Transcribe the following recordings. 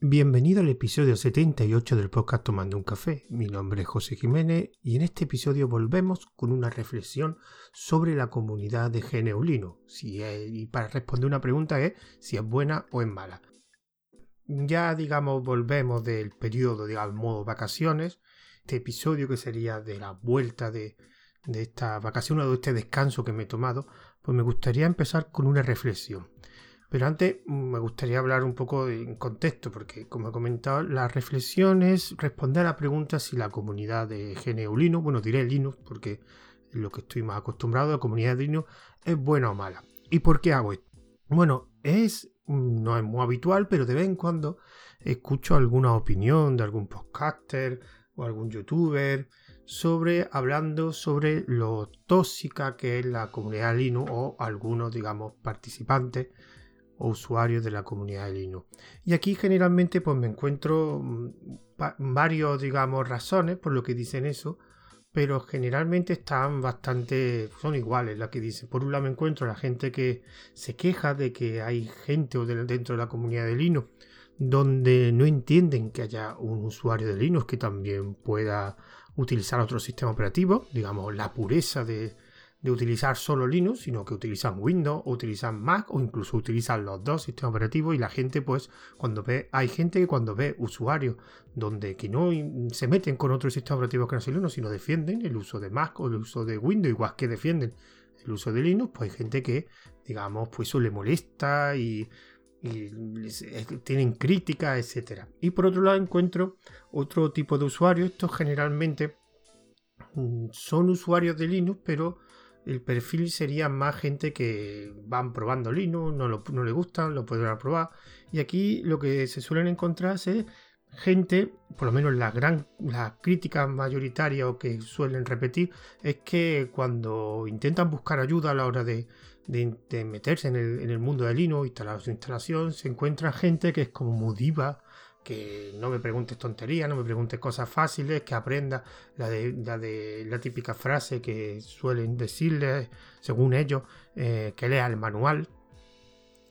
Bienvenido al episodio 78 del podcast Tomando un Café. Mi nombre es José Jiménez y en este episodio volvemos con una reflexión sobre la comunidad de GNU y para responder una pregunta es si es buena o es mala. Ya digamos volvemos del periodo, digamos, modo vacaciones. Este episodio que sería de la vuelta de, de esta vacación o de este descanso que me he tomado, pues me gustaría empezar con una reflexión. Pero antes mm, me gustaría hablar un poco en contexto, porque como he comentado, la reflexión es responder a la pregunta si la comunidad de GNU Linux, bueno, diré Linux porque es lo que estoy más acostumbrado, la comunidad de Linux es buena o mala. ¿Y por qué hago esto? Bueno, es mm, no es muy habitual, pero de vez en cuando escucho alguna opinión de algún podcaster o algún youtuber sobre hablando sobre lo tóxica que es la comunidad Linux o algunos, digamos, participantes o usuarios de la comunidad de Linux. Y aquí generalmente pues me encuentro mm, varios, digamos, razones por lo que dicen eso, pero generalmente están bastante, son iguales las que dicen. Por un lado me encuentro la gente que se queja de que hay gente dentro de la comunidad de Linux donde no entienden que haya un usuario de Linux que también pueda utilizar otro sistema operativo, digamos, la pureza de, de utilizar solo Linux, sino que utilizan Windows o utilizan Mac o incluso utilizan los dos sistemas operativos y la gente pues cuando ve, hay gente que cuando ve usuarios donde que no se meten con otro sistema operativo que no sea Linux, sino defienden el uso de Mac o el uso de Windows, igual que defienden el uso de Linux, pues hay gente que digamos pues eso le molesta y, tienen críticas, etcétera. Y por otro lado encuentro otro tipo de usuarios, estos generalmente mm, son usuarios de Linux, pero el perfil sería más gente que van probando Linux, no, le gustan, lo pueden probar. Y aquí lo que se suelen encontrar es gente, por lo menos la gran, la crítica mayoritaria o que suelen repetir, es que cuando intentan buscar ayuda a la hora de, meterse en el, en el, mundo de Linux, instalar su instalación, se encuentra gente que es como muy diva, que no me preguntes tonterías, no me preguntes cosas fáciles, que aprenda la de la, de, la típica frase que suelen decirles, según ellos, eh, que lea el manual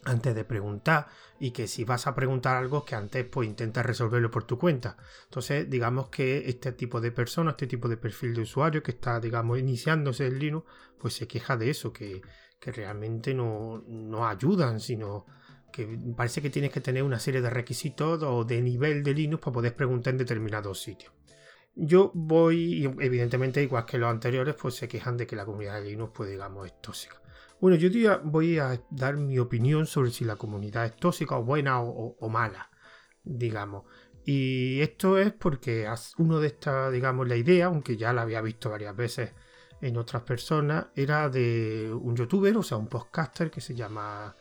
antes de preguntar y que si vas a preguntar algo que antes pues intenta resolverlo por tu cuenta. Entonces digamos que este tipo de persona, este tipo de perfil de usuario que está digamos iniciándose en Linux, pues se queja de eso, que, realmente no ayudan, sino que parece que tienes que tener una serie de requisitos o de nivel de Linux para poder preguntar en determinados sitios. Yo voy, evidentemente, igual que los anteriores, pues se quejan de que la comunidad de Linux, pues digamos, es tóxica. Bueno, yo voy a dar mi opinión sobre si la comunidad es tóxica o buena o, mala, digamos. Y esto es porque uno de estas, digamos, la idea, aunque ya la había visto varias veces en otras personas, era de un youtuber, o sea, un podcaster que se llama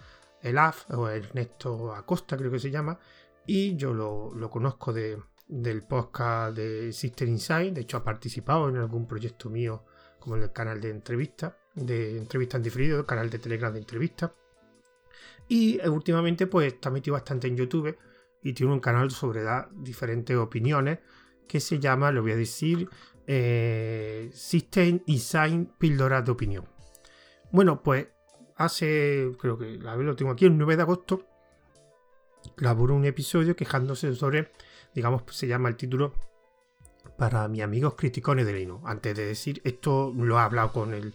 el AF, o Ernesto Acosta creo que se llama, y yo lo, conozco de, del podcast de Sister Inside, de hecho ha participado en algún proyecto mío como en el canal de entrevistas, de entrevistas en diferido, el canal de Telegram de entrevistas, y eh, últimamente pues está metido bastante en YouTube y tiene un canal sobre diferentes opiniones que se llama, lo voy a decir, eh, System Design Píldoras de Opinión. Bueno, pues hace, creo que la lo tengo aquí, el 9 de agosto, grabó un episodio quejándose sobre, digamos, se llama el título para mis amigos criticones de Linux. Antes de decir, esto lo he hablado con el,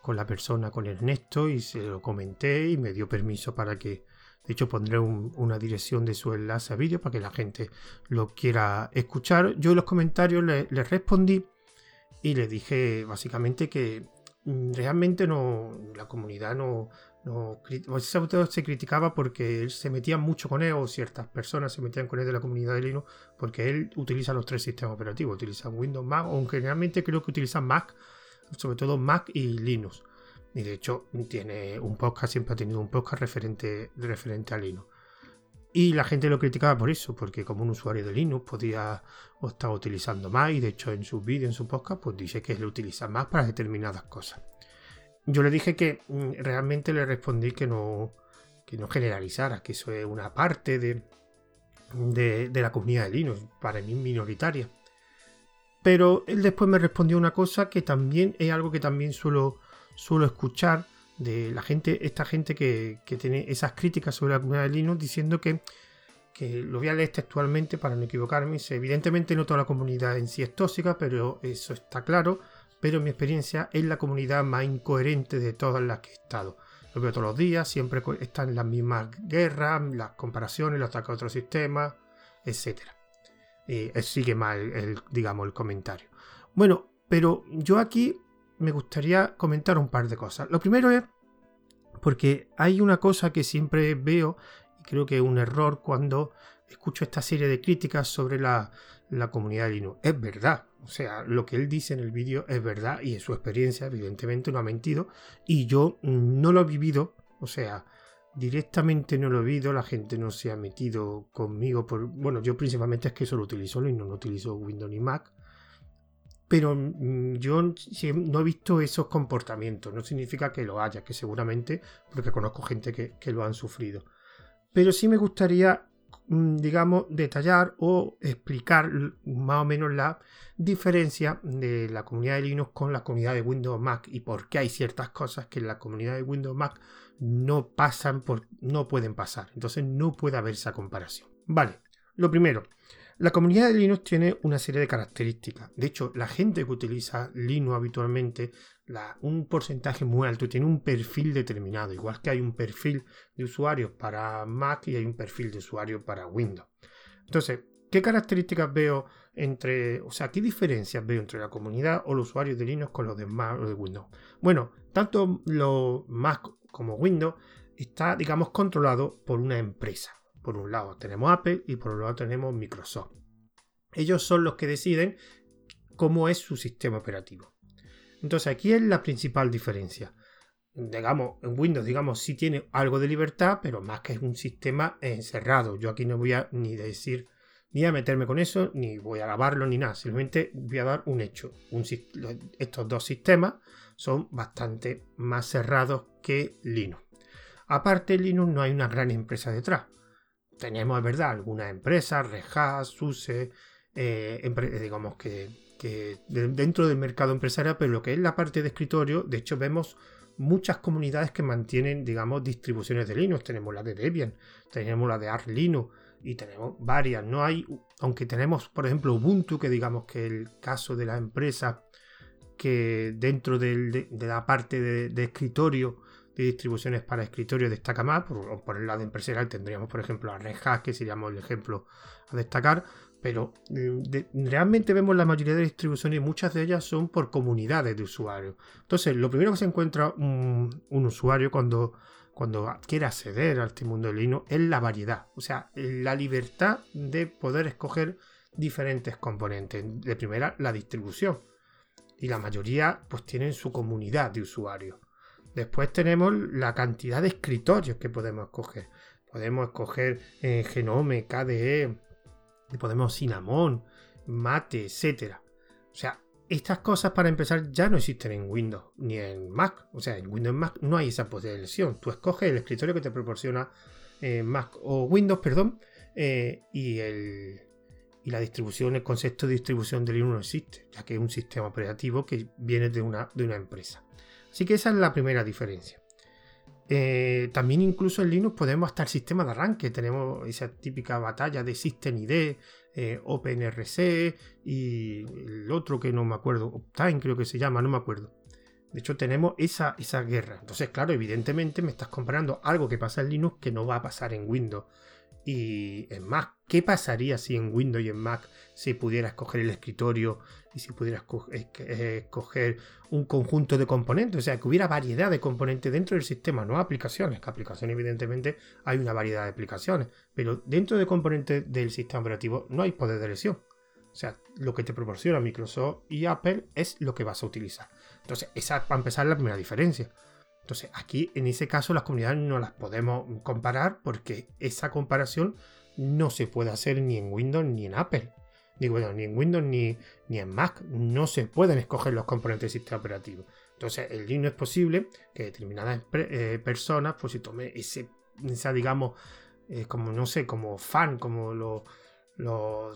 con la persona, con Ernesto, y se lo comenté y me dio permiso para que, de hecho, pondré una dirección de su enlace a vídeo para que la gente lo quiera escuchar. Yo en los comentarios le, le respondí y le dije básicamente que realmente no, la comunidad no, no se criticaba porque él se metía mucho con él o ciertas personas se metían con él de la comunidad de Linux porque él utiliza los tres sistemas operativos, utiliza Windows, Mac, aunque generalmente creo que utiliza Mac, sobre todo Mac y Linux. Y de hecho tiene un podcast, siempre ha tenido un podcast referente, referente a Linux. Y la gente lo criticaba por eso, porque como un usuario de Linux podía o estaba utilizando más, y de hecho en sus vídeos, en su podcast, pues dice que lo utiliza más para determinadas cosas. Yo le dije que mm, realmente le respondí que no, que no generalizara, que eso es una parte de, de, la comunidad de Linux, para mí minoritaria. Pero él después me respondió una cosa que también es algo que también suelo, suelo escuchar de la gente, esta gente que, tiene esas críticas sobre la comunidad de Linux diciendo que que lo voy a leer textualmente para no equivocarme. Dice, evidentemente no toda la comunidad en sí es tóxica, pero eso está claro. Pero mi experiencia es la comunidad más incoherente de todas las que he estado. Lo veo todos los días, siempre están las mismas guerras, las comparaciones, los ataques a otros sistemas, etc. Y sigue mal el, digamos, el comentario. Bueno, pero yo aquí me gustaría comentar un par de cosas. Lo primero es porque hay una cosa que siempre veo y creo que es un error cuando escucho esta serie de críticas sobre la, comunidad de Linux. Es verdad, o sea, lo que él dice en el vídeo es verdad y es su experiencia, evidentemente no ha mentido y yo no lo he vivido, o sea, directamente no lo he vivido, la gente no se ha metido conmigo por, bueno, yo principalmente es que solo utilizo Linux, no utilizo Windows ni Mac pero mm, yo no he visto esos comportamientos. No significa que lo haya, que seguramente, porque conozco gente que, lo han sufrido. Pero sí me gustaría, mm, digamos, detallar o explicar más o menos la diferencia de la comunidad de Linux con la comunidad de Windows Mac y por qué hay ciertas cosas que en la comunidad de Windows Mac no pasan, no pueden pasar. Entonces no puede haber esa comparación. Vale, lo primero, la comunidad de Linux tiene una serie de características. De hecho, la gente que utiliza Linux habitualmente, un porcentaje muy alto, tiene un perfil determinado. Igual que hay un perfil de usuarios para Mac y hay un perfil de usuario para Windows. Entonces, ¿qué características veo entre, o sea, qué diferencias veo entre la comunidad o los usuarios de Linux con los de Mac o de Windows? Bueno, tanto los Mac como Windows está, digamos, controlado por una empresa. Por un lado tenemos Apple y por otro lado tenemos Microsoft. Ellos son los que deciden cómo es su sistema operativo. Entonces aquí es la principal diferencia. Digamos, en Windows, digamos, sí tiene algo de libertad, pero más que es un sistema encerrado. Yo aquí no voy a ni decir, ni a meterme con eso, ni voy a grabarlo, ni nada. Simplemente voy a dar un hecho. estos dos sistemas son bastante más cerrados que Linux. Aparte, Linux no hay una gran empresa detrás tenemos, es verdad, algunas empresas, Rejas, SUSE, eh, digamos que, dentro del mercado empresarial, pero lo que es la parte de escritorio, de hecho vemos muchas comunidades que mantienen, digamos, distribuciones de Linux. Tenemos la de Debian, tenemos la de Arch Linux y tenemos varias. No hay, aunque tenemos, por ejemplo, Ubuntu, que digamos que el caso de la empresa que dentro de, la parte de escritorio de distribuciones para escritorio destaca más, por, por el lado empresarial tendríamos por ejemplo a Red Hat, que sería el ejemplo a destacar, pero eh, realmente vemos la mayoría de distribuciones y muchas de ellas son por comunidades de usuarios. Entonces, lo primero que se encuentra un, usuario cuando, cuando quiere acceder al este mundo de Linux es la variedad, o sea, la libertad de poder escoger diferentes componentes. De primera, la distribución. Y la mayoría pues tienen su comunidad de usuarios. Después tenemos la cantidad de escritorios que podemos escoger. Podemos escoger eh, Genome, KDE, podemos Cinnamon, Mate, etc. O sea, estas cosas para empezar ya no existen en Windows ni en Mac. O sea, en Windows y Mac no hay esa posibilidad Tú escoges el escritorio que te proporciona eh, Mac o Windows, perdón, eh, y, y la distribución, el concepto de distribución de Linux no existe, ya que es un sistema operativo que viene de una, de una empresa. Así que esa es la primera diferencia. Eh, también incluso en Linux podemos hasta el sistema de arranque. Tenemos esa típica batalla de SystemID, eh, OpenRC y el otro que no me acuerdo, Optime creo que se llama, no me acuerdo. De hecho tenemos esa, esa guerra. Entonces, claro, evidentemente me estás comparando algo que pasa en Linux que no va a pasar en Windows y en Mac. ¿Qué pasaría si en Windows y en Mac se pudiera escoger el escritorio y si pudiera eh, escoger un conjunto de componentes? O sea, que hubiera variedad de componentes dentro del sistema, no aplicaciones, que aplicaciones evidentemente hay una variedad de aplicaciones, pero dentro de componentes del sistema operativo no hay poder de elección. O sea, lo que te proporciona Microsoft y Apple es lo que vas a utilizar. Entonces, esa va a empezar la primera diferencia. Entonces, aquí en ese caso las comunidades no las podemos comparar porque esa comparación no se puede hacer ni en Windows ni en Apple. Digo, bueno, ni en Windows ni, ni en Mac no se pueden escoger los componentes del sistema operativo. Entonces, el Linux es posible que determinadas eh, personas, pues si tome ese, digamos, eh, como no sé, como fan, como lo,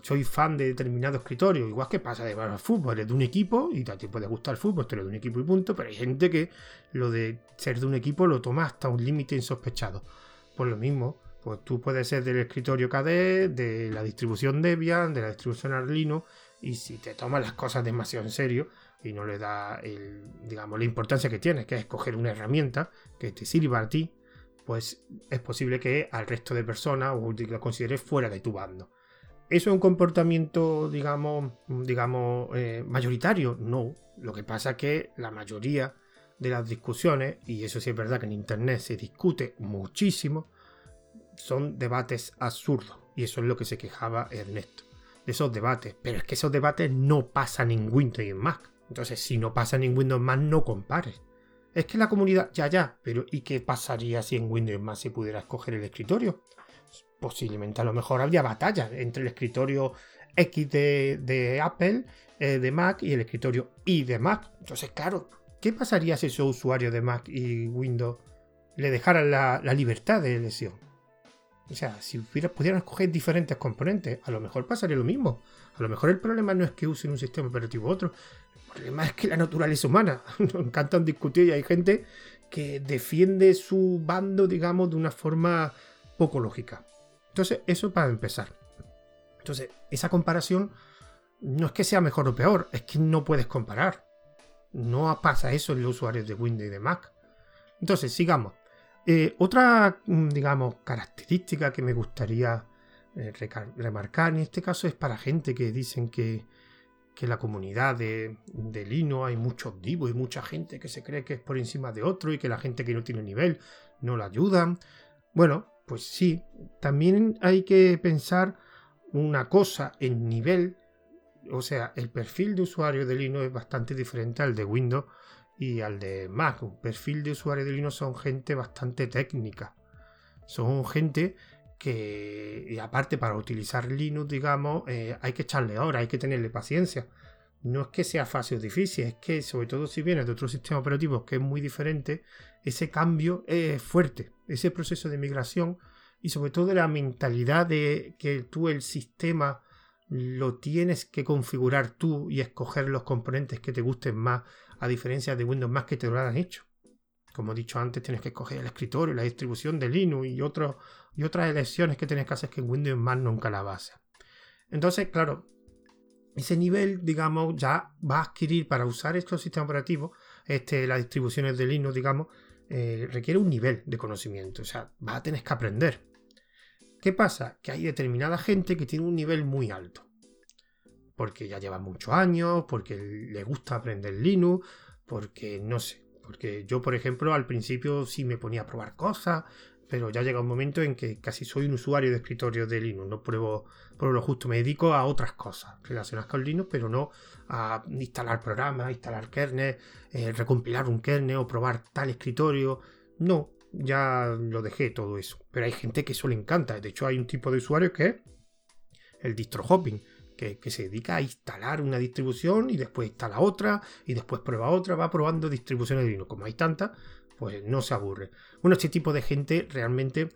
soy fan de determinado escritorio, igual que pasa de al fútbol, eres de un equipo y te puede gustar el fútbol, eres de un equipo y punto, pero hay gente que lo de ser de un equipo lo toma hasta un límite insospechado. Por lo mismo, Pues tú puedes ser del escritorio KDE, de la distribución Debian, de la distribución Arlino, y si te tomas las cosas demasiado en serio y no le da digamos, la importancia que tienes, que es escoger una herramienta que te sirva a ti, pues es posible que al resto de personas o lo consideres fuera de tu bando. ¿Eso es un comportamiento, digamos, digamos eh, mayoritario? No. Lo que pasa es que la mayoría de las discusiones, y eso sí es verdad que en Internet se discute muchísimo, son debates absurdos. Y eso es lo que se quejaba Ernesto, de esos debates. Pero es que esos debates no pasan en Windows y en Mac. Entonces, si no pasan en Windows Mac, no compares. Es que la comunidad, ya, ya, pero ¿y qué pasaría si en Windows Mac se pudiera escoger el escritorio? Posiblemente a lo mejor habría batalla entre el escritorio X de, Apple, eh, de Mac, y el escritorio Y de Mac. Entonces, claro, ¿qué pasaría si esos usuarios de Mac y Windows le dejaran la, libertad de elección? O sea, si pudieran escoger diferentes componentes, a lo mejor pasaría lo mismo. A lo mejor el problema no es que usen un sistema operativo u otro, el problema es que la naturaleza humana. Nos encantan discutir y hay gente que defiende su bando, digamos, de una forma poco lógica. Entonces, eso para empezar. Entonces, esa comparación no es que sea mejor o peor, es que no puedes comparar. No pasa eso en los usuarios de Windows y de Mac. Entonces, sigamos. Eh, otra, mm, digamos, característica que me gustaría eh, remarcar en este caso es para gente que dicen que, que la comunidad de, de hay muchos divos y mucha gente que se cree que es por encima de otro y que la gente que no tiene nivel no la ayudan. Bueno, pues sí, también hay que pensar una cosa en nivel, o sea, el perfil de usuario de Linux es bastante diferente al de Windows y al de Mac. Un perfil de usuario de Linux son gente bastante técnica. Son gente que, y aparte para utilizar Linux, digamos, eh, hay que echarle ahora, hay que tenerle paciencia. No es que sea fácil o difícil, es que sobre todo si vienes de otro sistema operativo que es muy diferente, ese cambio es fuerte, ese proceso de migración y sobre todo la mentalidad de que tú el sistema lo tienes que configurar tú y escoger los componentes que te gusten más, a diferencia de Windows más que te lo han hecho. Como he dicho antes, tienes que escoger el escritorio, la distribución de Linux y, y otras elecciones que tienes que hacer que en Windows más nunca la base. Entonces, claro, ese nivel, digamos, ya va a adquirir para usar estos sistemas operativos, este, las distribuciones de Linux, digamos, eh, requiere un nivel de conocimiento. O sea, va a tener que aprender. ¿Qué pasa? Que hay determinada gente que tiene un nivel muy alto. Porque ya lleva muchos años, porque le gusta aprender Linux, porque no sé. Porque yo, por ejemplo, al principio sí me ponía a probar cosas, pero ya llega un momento en que casi soy un usuario de escritorio de Linux, no pruebo, por lo justo, me dedico a otras cosas relacionadas con Linux, pero no a instalar programas, instalar kernel, eh, recompilar un kernel o probar tal escritorio, no, ya lo dejé todo eso, pero hay gente que eso le encanta, de hecho hay un tipo de usuario que es el distro hopping, que, que, se dedica a instalar una distribución y después instala otra y después prueba otra, va probando distribuciones de Linux. Como hay tantas, pues no se aburre. Bueno, este tipo de gente realmente,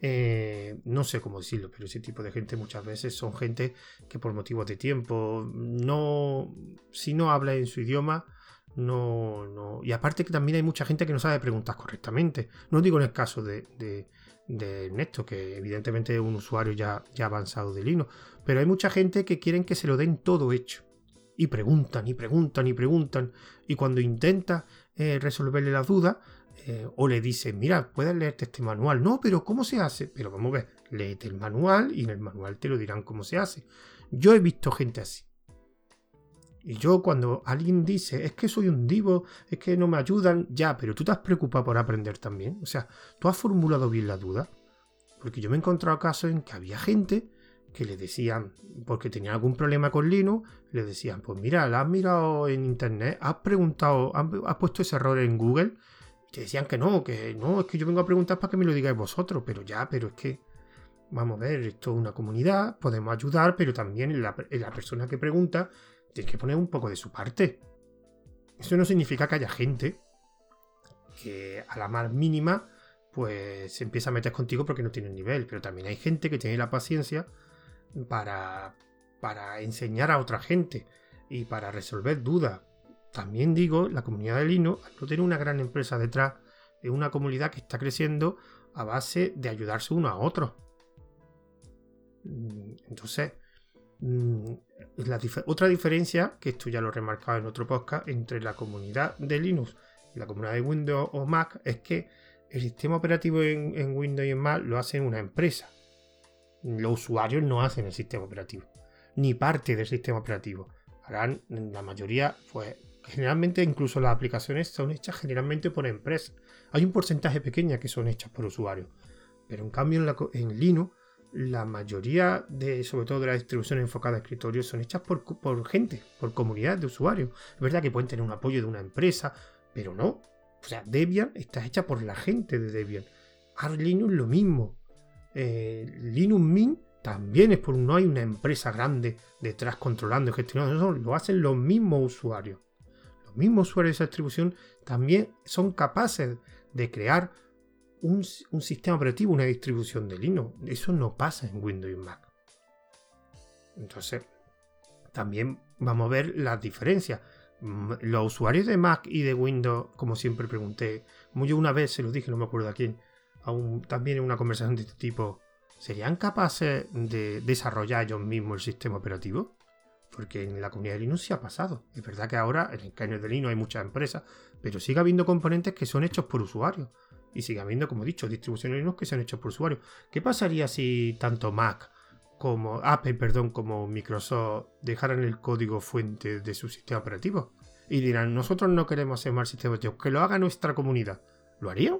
eh, no sé cómo decirlo, pero ese tipo de gente muchas veces son gente que por motivos de tiempo, no, si no habla en su idioma, no, no. Y aparte que también hay mucha gente que no sabe preguntar correctamente. No digo en el caso de, de, Ernesto, que evidentemente es un usuario ya, ya avanzado de Linux, pero hay mucha gente que quieren que se lo den todo hecho. Y preguntan, y preguntan, y preguntan. Y cuando intenta eh, resolverle las dudas, eh, o le dicen, mira, puedes leerte este manual. No, pero ¿cómo se hace? Pero vamos a ver, léete el manual y en el manual te lo dirán cómo se hace. Yo he visto gente así. Y yo cuando alguien dice, es que soy un divo, es que no me ayudan, ya, pero tú te has preocupado por aprender también. O sea, tú has formulado bien la duda. Porque yo me he encontrado casos en que había gente que le decían, porque tenía algún problema con Linux, le decían, pues mira, la has mirado en internet, has preguntado, has puesto ese error en Google te decían que no, que no, es que yo vengo a preguntar para que me lo digáis vosotros, pero ya, pero es que, vamos a ver, esto es una comunidad, podemos ayudar, pero también la, la persona que pregunta tiene que poner un poco de su parte. Eso no significa que haya gente que a la más mínima pues se empieza a meter contigo porque no tiene nivel, pero también hay gente que tiene la paciencia para, para enseñar a otra gente y para resolver dudas, también digo, la comunidad de Linux, no tiene una gran empresa detrás, es una comunidad que está creciendo a base de ayudarse uno a otro. Mm, entonces, mm, otra diferencia, que esto ya lo he remarcado en otro podcast, entre la comunidad de Linux y la comunidad de Windows o Mac es que el sistema operativo en, Windows y en Mac lo hace una empresa. Los usuarios no hacen el sistema operativo, ni parte del sistema operativo. Harán la mayoría, pues generalmente incluso las aplicaciones son hechas generalmente por empresas. Hay un porcentaje pequeño que son hechas por usuarios. Pero en cambio en, Linux, la mayoría de, sobre todo de las distribuciones enfocadas a escritorios, son hechas por, gente, por comunidad de usuarios. Es verdad que pueden tener un apoyo de una empresa, pero no. O sea, Debian está hecha por la gente de Debian. Arch Linux lo mismo. Eh, Linux Mint también es por no hay una empresa grande detrás controlando y gestionando. lo hacen los mismos usuarios mismos usuarios de esa distribución también son capaces de crear un, sistema operativo, una distribución de Linux. Eso no pasa en Windows y Mac. Entonces, también vamos a ver las diferencias. Los usuarios de Mac y de Windows, como siempre pregunté, yo una vez se lo dije, no me acuerdo a quién, también en una conversación de este tipo, ¿serían capaces de desarrollar ellos mismos el sistema operativo? Porque en la comunidad de Linux sí ha pasado. Es verdad que ahora en el kernel de Linux hay muchas empresas, pero sigue habiendo componentes que son hechos por usuarios. Y sigue habiendo, como he dicho, distribuciones de Linux que son hechos por usuarios. ¿Qué pasaría si tanto Mac como Apple, perdón, como Microsoft dejaran el código fuente de su sistema operativo? Y dirán, nosotros no queremos hacer más sistema operativo, que lo haga nuestra comunidad. ¿Lo harían?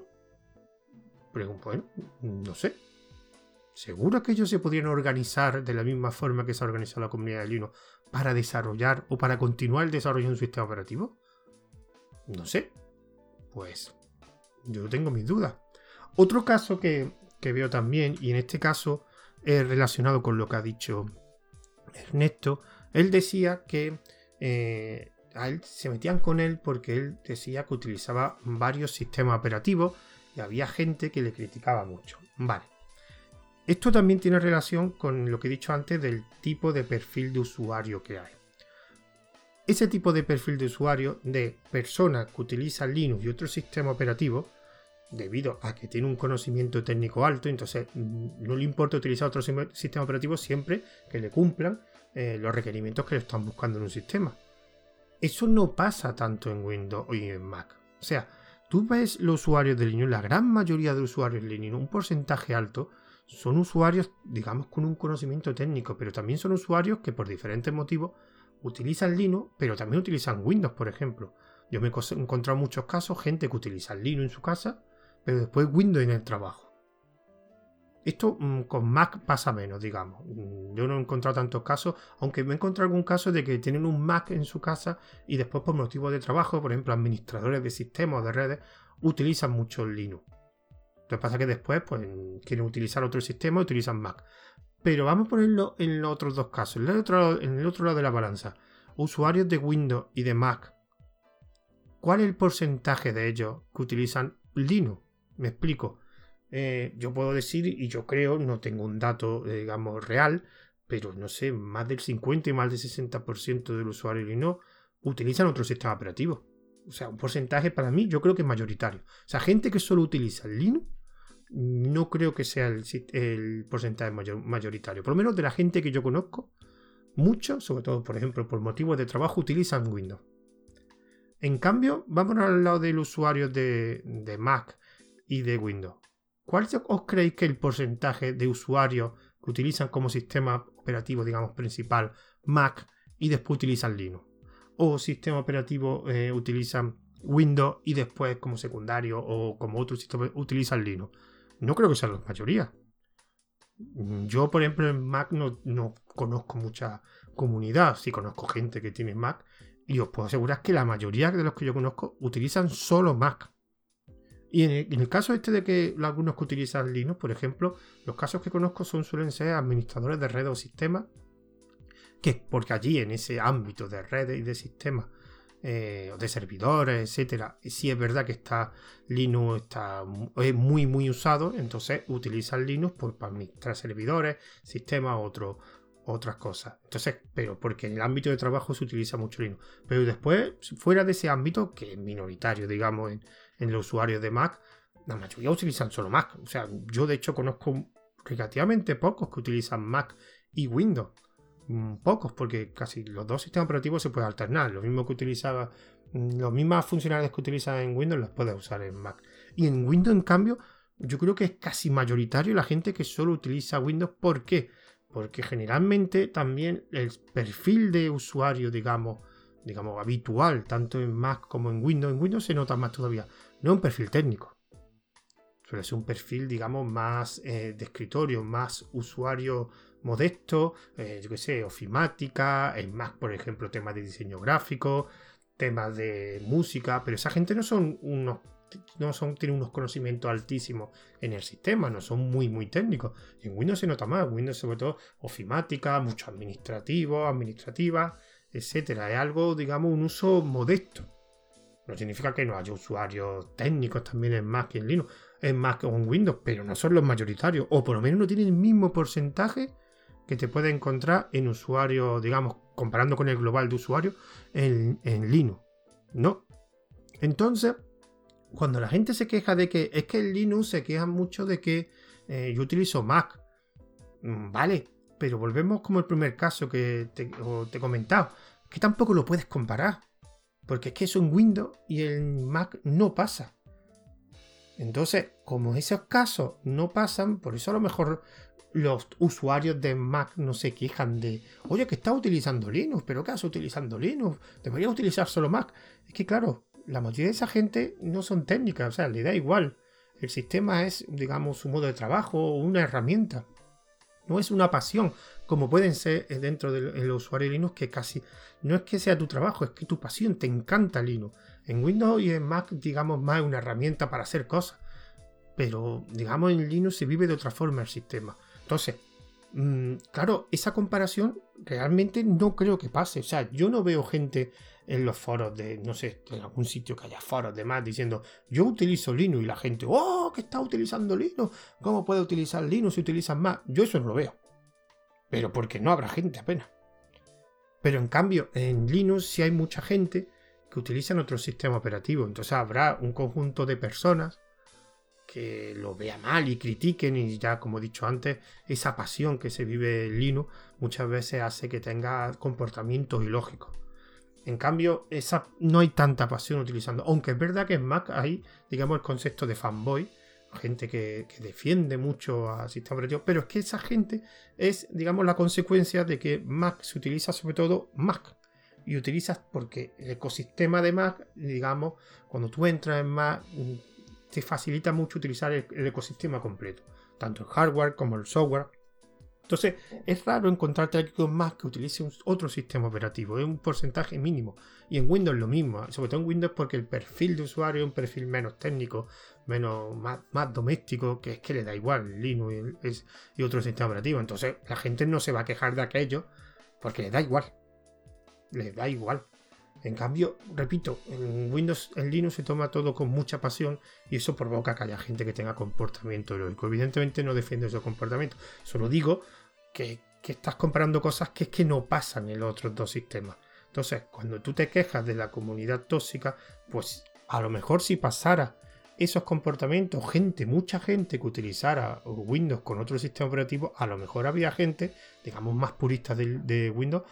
Pregunto, bueno, no sé. ¿Seguro que ellos se podrían organizar de la misma forma que se ha organizado la comunidad de Linux para desarrollar o para continuar el desarrollo de un sistema operativo? No sé. Pues yo tengo mis dudas. Otro caso que, veo también, y en este caso es relacionado con lo que ha dicho Ernesto, él decía que eh, a él se metían con él porque él decía que utilizaba varios sistemas operativos y había gente que le criticaba mucho. Vale. Esto también tiene relación con lo que he dicho antes del tipo de perfil de usuario que hay. Ese tipo de perfil de usuario de personas que utilizan Linux y otro sistema operativo, debido a que tiene un conocimiento técnico alto, entonces mm, no le importa utilizar otro sistema operativo siempre que le cumplan eh, los requerimientos que le están buscando en un sistema. Eso no pasa tanto en Windows y en Mac. O sea, tú ves los usuarios de Linux, la gran mayoría de usuarios de Linux, un porcentaje alto, son usuarios, digamos, con un conocimiento técnico, pero también son usuarios que por diferentes motivos utilizan Linux, pero también utilizan Windows, por ejemplo. Yo me he encontrado muchos casos, gente que utiliza Linux en su casa, pero después Windows en el trabajo. Esto mm, con Mac pasa menos, digamos. Mm, yo no he encontrado tantos casos, aunque me he encontrado algún caso de que tienen un Mac en su casa y después por motivos de trabajo, por ejemplo, administradores de sistemas o de redes, utilizan mucho Linux. Lo que pasa es que después pues, quieren utilizar otro sistema y utilizan Mac. Pero vamos a ponerlo en los otros dos casos. En el otro, lado de la balanza. Usuarios de Windows y de Mac. ¿Cuál es el porcentaje de ellos que utilizan Linux? Me explico. Eh, yo puedo decir, y yo creo, no tengo un dato, eh, digamos, real, pero no sé, más del 50 y más del 60% del usuario Linux utilizan otro sistema operativo. O sea, un porcentaje para mí yo creo que es mayoritario. O sea, gente que solo utiliza Linux no creo que sea el, porcentaje mayoritario. Por lo menos de la gente que yo conozco, muchos, sobre todo, por ejemplo, por motivos de trabajo, utilizan Windows. En cambio, vamos al lado del usuario de, de Mac y de Windows. ¿Cuál os creéis que el porcentaje de usuarios que utilizan como sistema operativo, digamos, principal Mac y después utilizan Linux? ¿O sistema operativo eh, utilizan Windows y después como secundario o como otro sistema utilizan Linux? No creo que sea la mayoría. Yo, por ejemplo, en Mac no, conozco mucha comunidad, sí conozco gente que tiene Mac y os puedo asegurar que la mayoría de los que yo conozco utilizan solo Mac. Y en el, caso este de que algunos que utilizan Linux, por ejemplo, los casos que conozco son, suelen ser administradores de redes o sistemas, que porque allí en ese ámbito de redes y de sistemas eh, de servidores, etcétera. Si es verdad que está Linux está es muy muy usado, entonces utilizan Linux pues, para administrar servidores, sistemas, otro, otras cosas. Entonces, pero porque en el ámbito de trabajo se utiliza mucho Linux. Pero después, fuera de ese ámbito, que es minoritario, digamos, en, los usuarios de Mac, la mayoría utilizan solo Mac. O sea, yo de hecho conozco relativamente pocos que utilizan Mac y Windows. Mm, pocos, porque casi los dos sistemas operativos se pueden alternar. Lo mismo que utilizaba, mm, las mismas funcionalidades que utilizas en Windows las puedes usar en Mac. Y en Windows, en cambio, yo creo que es casi mayoritario la gente que solo utiliza Windows. ¿Por qué? Porque generalmente también el perfil de usuario, digamos, digamos, habitual, tanto en Mac como en Windows, en Windows se nota más todavía, no un perfil técnico. Suele ser un perfil, digamos, más eh, de escritorio, más usuario modesto, eh, yo qué sé, ofimática, en Mac, por ejemplo, temas de diseño gráfico, temas de música, pero esa gente no son unos no son, tienen unos conocimientos altísimos en el sistema, no son muy, muy técnicos. en Windows se nota más, Windows sobre todo ofimática, mucho administrativo, administrativa, etcétera. Es algo, digamos, un uso modesto. No significa que no haya usuarios técnicos también en Mac y en Linux, en Mac o en Windows, pero no son los mayoritarios, o por lo menos no tienen el mismo porcentaje que te puede encontrar en usuarios, digamos, comparando con el global de usuarios en, Linux. No. Entonces, cuando la gente se queja de que es que en Linux se queja mucho de que eh, yo utilizo Mac, mm, vale, pero volvemos como el primer caso que te, te he comentado, que tampoco lo puedes comparar, porque es que eso en Windows y en Mac no pasa. Entonces, como esos casos no pasan, por eso a lo mejor los usuarios de Mac no se quejan de, oye, que estás utilizando Linux, pero ¿qué haces utilizando Linux? Deberías utilizar solo Mac. Es que claro, la mayoría de esa gente no son técnicas, o sea, le da igual. El sistema es, digamos, su modo de trabajo o una herramienta. No es una pasión, como pueden ser dentro del usuario Linux, que casi no es que sea tu trabajo, es que tu pasión, te encanta Linux. En Windows y en Mac, digamos, más una herramienta para hacer cosas. Pero, digamos, en Linux se vive de otra forma el sistema. Entonces, mm, claro, esa comparación realmente no creo que pase. O sea, yo no veo gente en los foros de, no sé, en algún sitio que haya foros de más diciendo, yo utilizo Linux y la gente, oh, que está utilizando Linux, ¿cómo puede utilizar Linux si utilizan más? Yo eso no lo veo. Pero porque no habrá gente apenas. Pero en cambio, en Linux sí hay mucha gente que utilizan otro sistema operativo. Entonces habrá un conjunto de personas que lo vea mal y critiquen y ya como he dicho antes, esa pasión que se vive en Linux muchas veces hace que tenga comportamientos ilógicos. En cambio, esa, no hay tanta pasión utilizando. Aunque es verdad que en Mac hay, digamos, el concepto de fanboy, gente que, defiende mucho al sistema operativo, pero es que esa gente es, digamos, la consecuencia de que Mac se utiliza sobre todo Mac. Y utilizas porque el ecosistema de Mac, digamos, cuando tú entras en Mac, te facilita mucho utilizar el ecosistema completo, tanto el hardware como el software. Entonces, es raro encontrarte con Mac que utilice otro sistema operativo, es un porcentaje mínimo. Y en Windows lo mismo, sobre todo en Windows porque el perfil de usuario es un perfil menos técnico, menos más, más doméstico, que es que le da igual Linux y, otro sistema operativo. Entonces, la gente no se va a quejar de aquello porque le da igual. Le da igual. En cambio, repito, en Windows, Linux se toma todo con mucha pasión y eso provoca que haya gente que tenga comportamiento heroico. Evidentemente no defiendo ese comportamiento, solo digo que, estás comparando cosas que es que no pasan en los otros dos sistemas. Entonces, cuando tú te quejas de la comunidad tóxica, pues a lo mejor si pasara esos comportamientos, gente, mucha gente que utilizara Windows con otro sistema operativo, a lo mejor había gente, digamos, más purista de, Windows,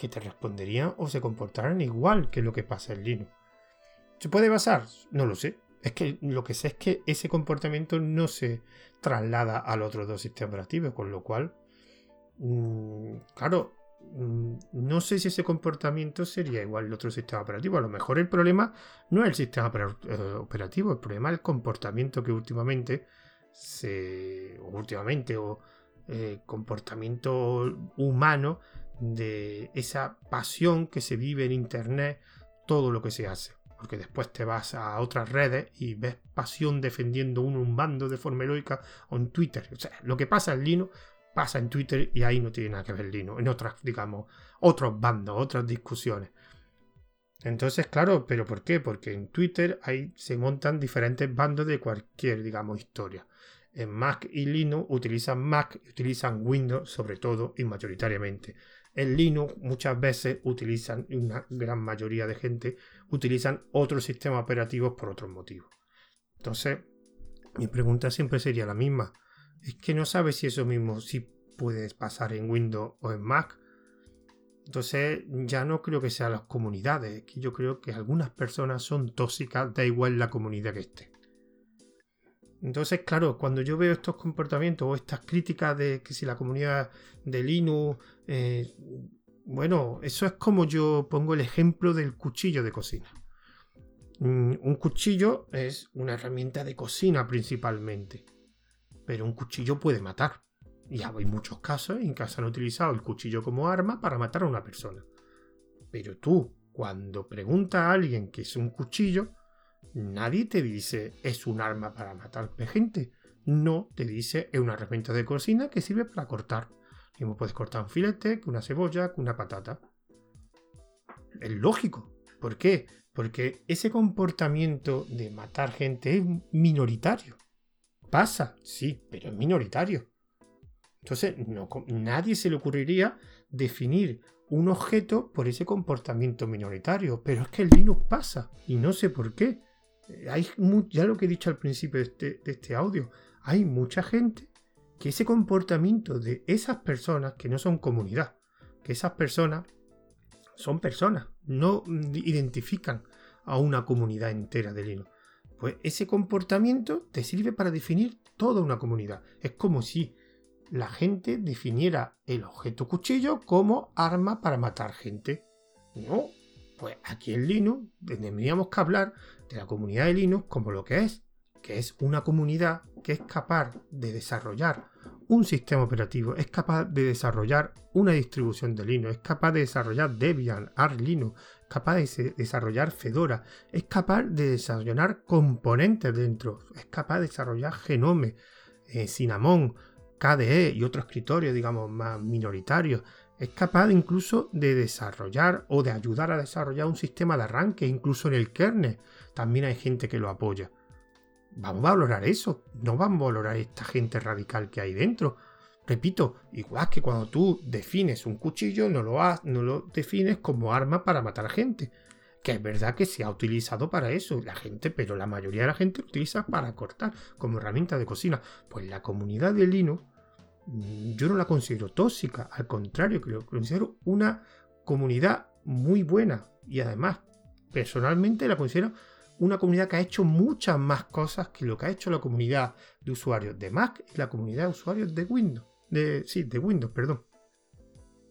que te responderían o se comportaran igual que lo que pasa en Linux. ¿Se puede basar? No lo sé. Es que lo que sé es que ese comportamiento no se traslada al otro dos sistemas operativos, con lo cual Mm, claro, mm, no sé si ese comportamiento sería igual el otro sistema operativo. A lo mejor el problema no es el sistema eh, operativo, el problema es el comportamiento que últimamente se. últimamente, o eh, comportamiento humano de esa pasión que se vive en internet, todo lo que se hace. Porque después te vas a otras redes y ves pasión defendiendo uno un bando de forma heroica o en Twitter. O sea, lo que pasa en Linux pasa en Twitter y ahí no tiene nada que ver Linux, en otras, digamos, otros bandos, otras discusiones. Entonces, claro, ¿pero por qué? Porque en Twitter ahí se montan diferentes bandos de cualquier, digamos, historia. En Mac y Linux utilizan Mac y utilizan Windows sobre todo y mayoritariamente. En Linux muchas veces utilizan, una gran mayoría de gente utilizan otros sistemas operativos por otros motivos. Entonces, mi pregunta siempre sería la misma. Es que no sabes si eso mismo si puedes pasar en Windows o en Mac. Entonces ya no creo que sean las comunidades, que yo creo que algunas personas son tóxicas, da igual la comunidad que esté. Entonces, claro, cuando yo veo estos comportamientos o estas críticas de que si la comunidad de Linux, eh, bueno, eso es como yo pongo el ejemplo del cuchillo de cocina. Un cuchillo es una herramienta de cocina principalmente, pero un cuchillo puede matar. Y hay muchos casos en que se han utilizado el cuchillo como arma para matar a una persona. Pero tú, cuando preguntas a alguien que es un cuchillo, nadie te dice es un arma para matar gente. No te dice es una herramienta de cocina que sirve para cortar. Mismo puedes cortar un filete, una cebolla, una patata. Es lógico. ¿Por qué? Porque ese comportamiento de matar gente es minoritario. Pasa, sí, pero es minoritario. Entonces, no, nadie se le ocurriría definir un objeto por ese comportamiento minoritario. Pero es que el Linux pasa y no sé por qué. Hay, ya lo que he dicho al principio de este, de este audio, hay mucha gente que ese comportamiento de esas personas que no son comunidad, que esas personas son personas, no identifican a una comunidad entera de Linux. Pues ese comportamiento te sirve para definir toda una comunidad. Es como si la gente definiera el objeto cuchillo como arma para matar gente. No, pues aquí en Linux tendríamos que hablar de la comunidad de Linux como lo que es, que es una comunidad que es capaz de desarrollar un sistema operativo, es capaz de desarrollar una distribución de Linux, es capaz de desarrollar Debian, Arch Linux, es capaz de desarrollar Fedora, es capaz de desarrollar componentes dentro, es capaz de desarrollar Genome, eh, Cinnamon, KDE y otros escritorios, digamos, más minoritarios. Es capaz incluso de desarrollar o de ayudar a desarrollar un sistema de arranque, incluso en el kernel. También hay gente que lo apoya. Vamos a valorar eso, no vamos a valorar esta gente radical que hay dentro. Repito, igual que cuando tú defines un cuchillo, no lo, no lo defines como arma para matar a gente. Que es verdad que se ha utilizado para eso, la gente, pero la mayoría de la gente lo utiliza para cortar como herramienta de cocina. Pues la comunidad de Linux, mm, yo no la considero tóxica, al contrario, que lo considero una comunidad muy buena. Y además, personalmente la considero una comunidad que ha hecho muchas más cosas que lo que ha hecho la comunidad de usuarios de Mac y la comunidad de usuarios de Windows. De, sí, de Windows, perdón.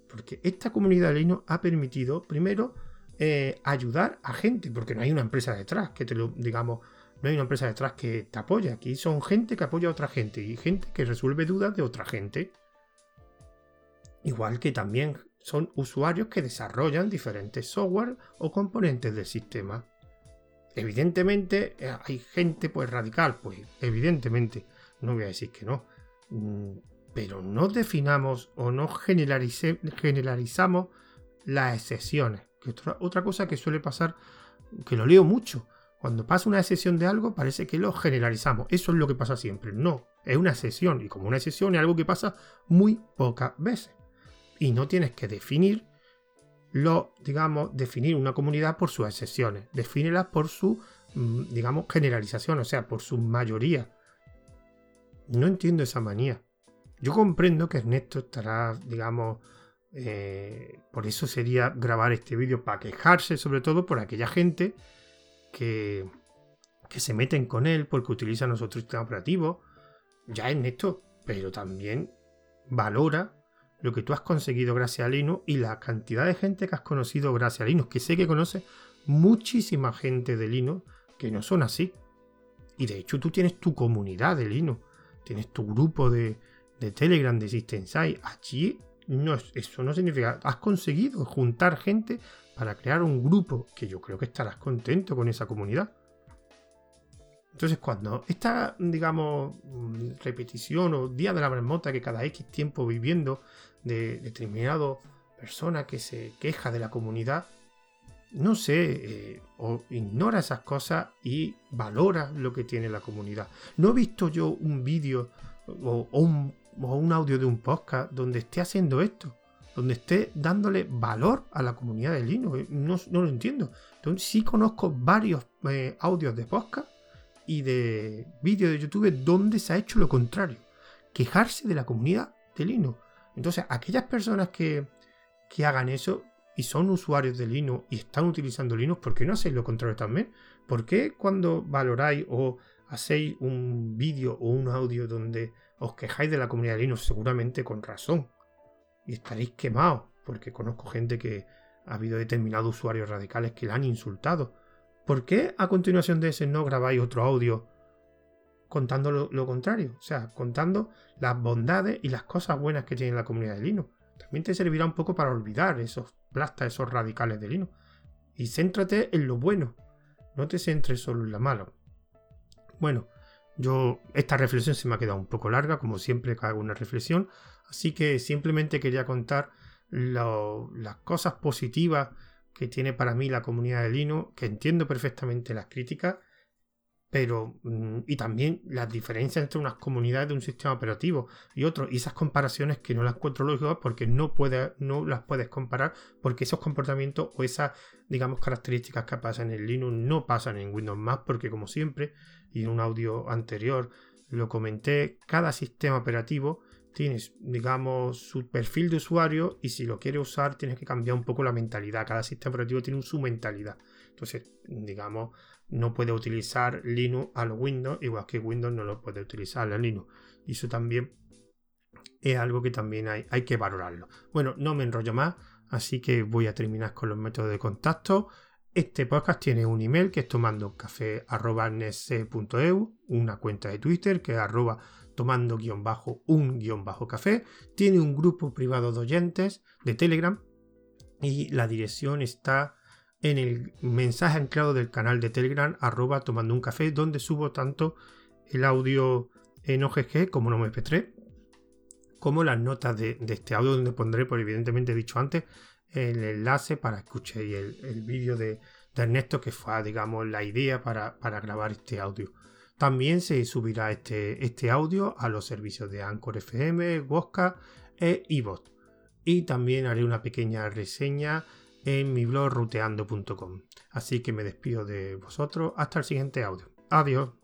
Porque esta comunidad de Linux ha permitido, primero, eh, ayudar a gente, porque no hay una empresa detrás que te lo, digamos, no hay una empresa detrás que te apoya. Aquí son gente que apoya a otra gente y gente que resuelve dudas de otra gente. Igual que también son usuarios que desarrollan diferentes software o componentes del sistema. Evidentemente eh, hay gente pues radical, pues evidentemente, no voy a decir que no, mm, pero no definamos o no generalizamos las excepciones. Que otra, otra cosa que suele pasar, que lo leo mucho, cuando pasa una excepción de algo parece que lo generalizamos. Eso es lo que pasa siempre. No, es una excepción y como una excepción es algo que pasa muy pocas veces. Y no tienes que definir lo, digamos, definir una comunidad por sus excepciones, defínelas por su, mm, digamos, generalización, o sea, por su mayoría. No entiendo esa manía. Yo comprendo que Ernesto estará, digamos, eh, por eso sería grabar este vídeo para quejarse, sobre todo por aquella gente que, que se meten con él porque utilizan nuestro sistema operativo. Ya Ernesto, pero también valora lo que tú has conseguido gracias a Linux y la cantidad de gente que has conocido gracias a Linux, que sé que conoces muchísima gente de Linux que no son así. Y de hecho tú tienes tu comunidad de Linux, tienes tu grupo de, Telegram, de SystemSide. Allí no, eso no significa, has conseguido juntar gente para crear un grupo que yo creo que estarás contento con esa comunidad. Entonces, cuando esta, digamos, repetición o día de la marmota que cada X tiempo viviendo de determinado persona que se queja de la comunidad, no sé, eh, o ignora esas cosas y valora lo que tiene la comunidad. No he visto yo un vídeo o, un, audio de un podcast donde esté haciendo esto, donde esté dándole valor a la comunidad de Linux. Eh, no, lo entiendo. Entonces sí conozco varios eh, audios de podcast y de vídeos de YouTube donde se ha hecho lo contrario. Quejarse de la comunidad de Linux. Entonces, aquellas personas que, que hagan eso y son usuarios de Linux y están utilizando Linux, ¿por qué no hacéis lo contrario también? ¿Por qué cuando valoráis o hacéis un vídeo o un audio donde os quejáis de la comunidad de Linux? Seguramente con razón. Y estaréis quemados, porque conozco gente que ha habido determinados usuarios radicales que la han insultado. ¿Por qué a continuación de ese no grabáis otro audio contando lo, contrario? O sea, contando las bondades y las cosas buenas que tiene la comunidad de Linux. También te servirá un poco para olvidar esos plastas, esos radicales de Linux. Y céntrate en lo bueno. No te centres solo en lo malo. Bueno, yo esta reflexión se me ha quedado un poco larga, como siempre que hago una reflexión. Así que simplemente quería contar las cosas positivas que tiene para mí la comunidad de Linux, que entiendo perfectamente las críticas, pero mm, y también las diferencias entre unas comunidades de un sistema operativo y otro, y esas comparaciones que no las encuentro lógicas porque no, puede, no las puedes comparar, porque esos comportamientos o esas, digamos, características que pasan en Linux no pasan en Windows más, porque como siempre, y en un audio anterior lo comenté, cada sistema operativo tienes, digamos, su perfil de usuario y si lo quieres usar tienes que cambiar un poco la mentalidad. Cada sistema operativo tiene su mentalidad. Entonces, digamos, no puede utilizar Linux a los Windows, igual que Windows no lo puede utilizar a Linux. Y eso también es algo que también hay, que valorarlo. Bueno, no me enrollo más, así que voy a terminar con los métodos de contacto. Este podcast tiene un email que es tomando.café.eu, una cuenta de Twitter que es arroba tomando guion bajo un guion bajo café. Tiene un grupo privado de oyentes de Telegram y la dirección está en el mensaje anclado del canal de Telegram arroba tomando un café donde subo tanto el audio en OGG como en MP3 como las notas de, este audio donde pondré, por evidentemente dicho antes, el enlace para escuchar el, el vídeo de, Ernesto que fue, digamos, la idea para grabar este audio. También se subirá este, este audio a los servicios de Anchor FM, Wosca e iBot. Y también haré una pequeña reseña en mi blog ruteando.com. Así que me despido de vosotros hasta el siguiente audio. Adiós.